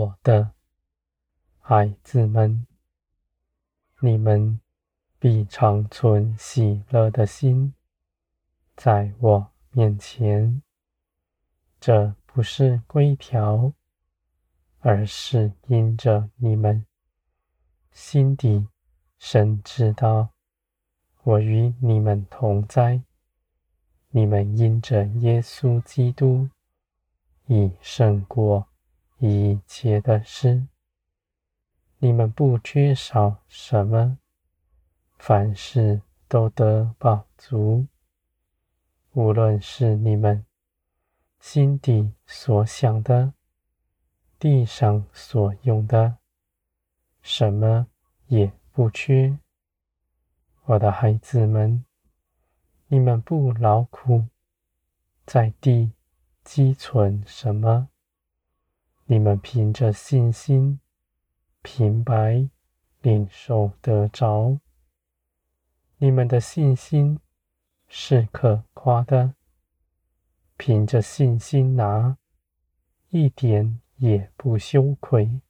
我的孩子们，你们必常存喜乐的心，在我面前。这不是规条，而是因着你们心底深知道，我与你们同在。你们因着耶稣基督，已胜过一切的事。你们不缺少什么，凡事都得饱足。无论是你们心底所想的，地上所用的，什么也不缺。我的孩子们。你们不劳苦，在地积存什么？你们凭着信心，平白领受得着。你们的信心是可夸的，凭着信心拿，一点也不羞愧。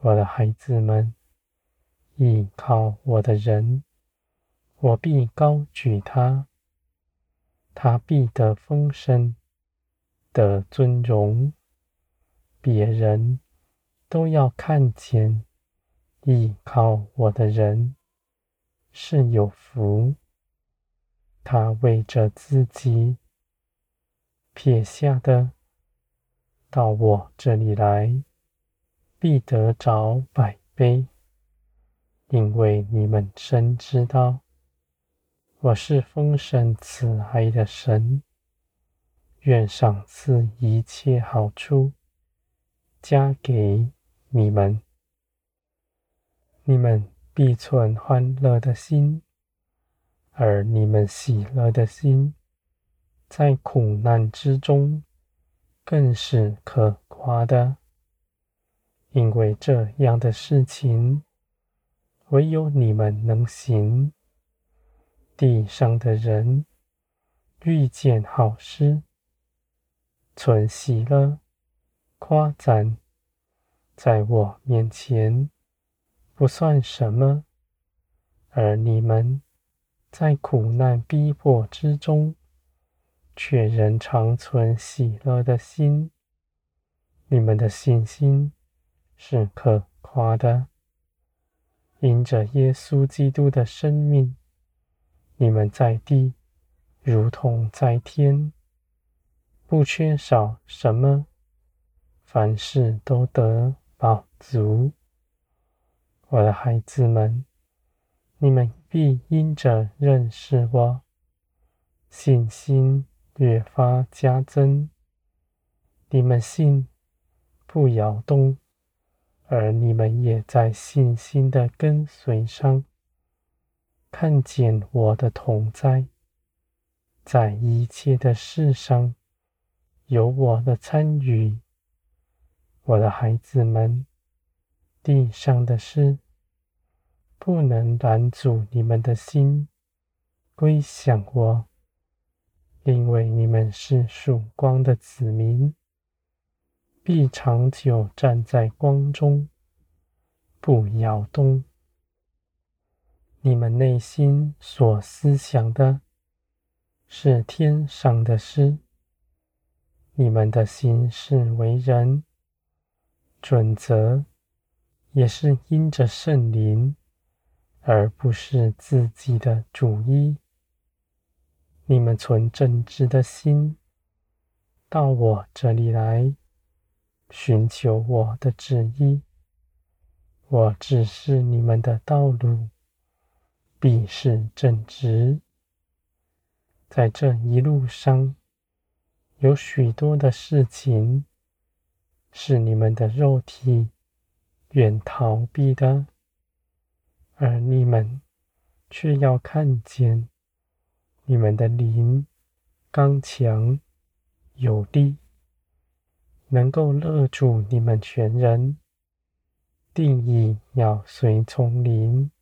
我的孩子们，倚靠我的人。我必高举他，他必得丰盛，得尊荣。别人都要看见，依靠我的人是有福。他为着自己撇下的，到我这里来，必得着百倍，因为你们深知道。我是丰盛慈爱的神，愿赏赐一切好处，加给你们。你们必存欢乐的心，而你们喜乐的心，在苦难之中，更是可夸的。因为这样的事情，唯有你们能行。地上的人遇见好事，存喜乐，夸赞，在我面前不算什么；而你们在苦难逼迫之中，却仍常存喜乐的心，你们的信心是可夸的。因着耶稣基督的生命。你们在地，如同在天，不缺少什么，凡事都得饱足。我的孩子们，你们必因着认识我，信心越发加增。你们信不摇动，而你们也在信心的跟随上。看见我的同在，在一切的事上有我的参与。我的孩子们，地上的事不能拦阻你们的心归向我，因为你们是曙光的子民，必长久站在光中，不摇动。你们内心所思想的，是天上的事。你们的心是为人准则，也是因着圣灵，而不是自己的主意。你们存正直的心，到我这里来，寻求我的旨意。我指示你们的道路。必是正直，在这一路上，有许多的事情是你们的肉体远逃避的，而你们却要看见你们的灵刚强有力，能够勒住你们全人，定意要随从灵。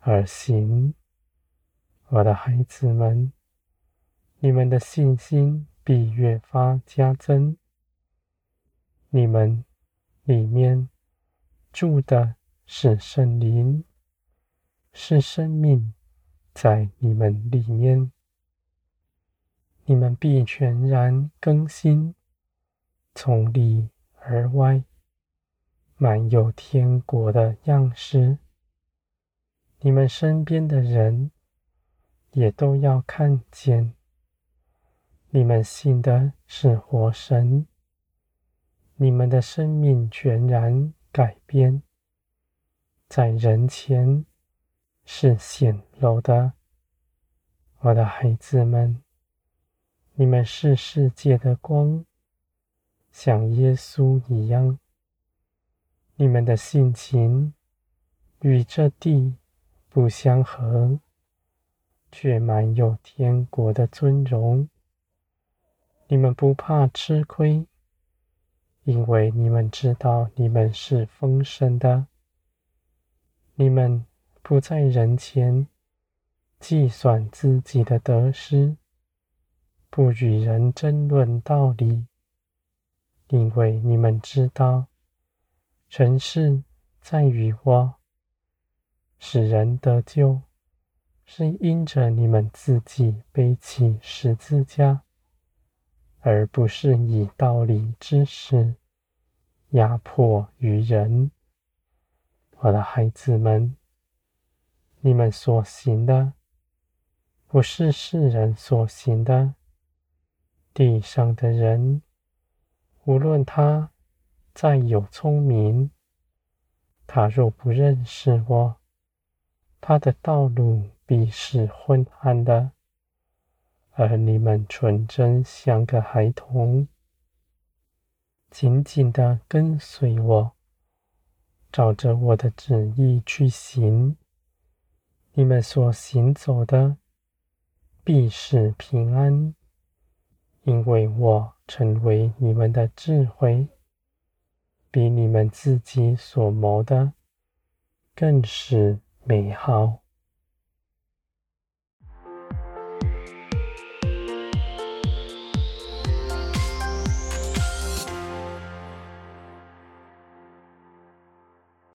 而行，我的孩子们，你们的信心必越发加增。你们里面住的是圣灵，是生命在你们里面，你们必全然更新，从里而外，满有天国的样式。你们身边的人也都要看见，你们信的是活神。你们的生命全然改变，在人前是显露的，我的孩子们，你们是世界的光，像耶稣一样。你们的性情与这地不相合，却满有天国的尊荣。你们不怕吃亏。因为你们知道，你们是丰盛的。你们不在人前计算自己的得失，不与人争论道理，因为你们知道，成事在于我，使人得救，是因着你们自己背起十字架。而不是以道理之识压迫于人，我的孩子们，你们所行的不是世人所行的。地上的人，无论他再有聪明，他若不认识我，他的道路必是昏暗的。而你们纯真像个孩童，紧紧地跟随我，照着我的旨意去行。你们所行走的必是平安，因为我成为你们的智慧，比你们自己所谋的更是美好。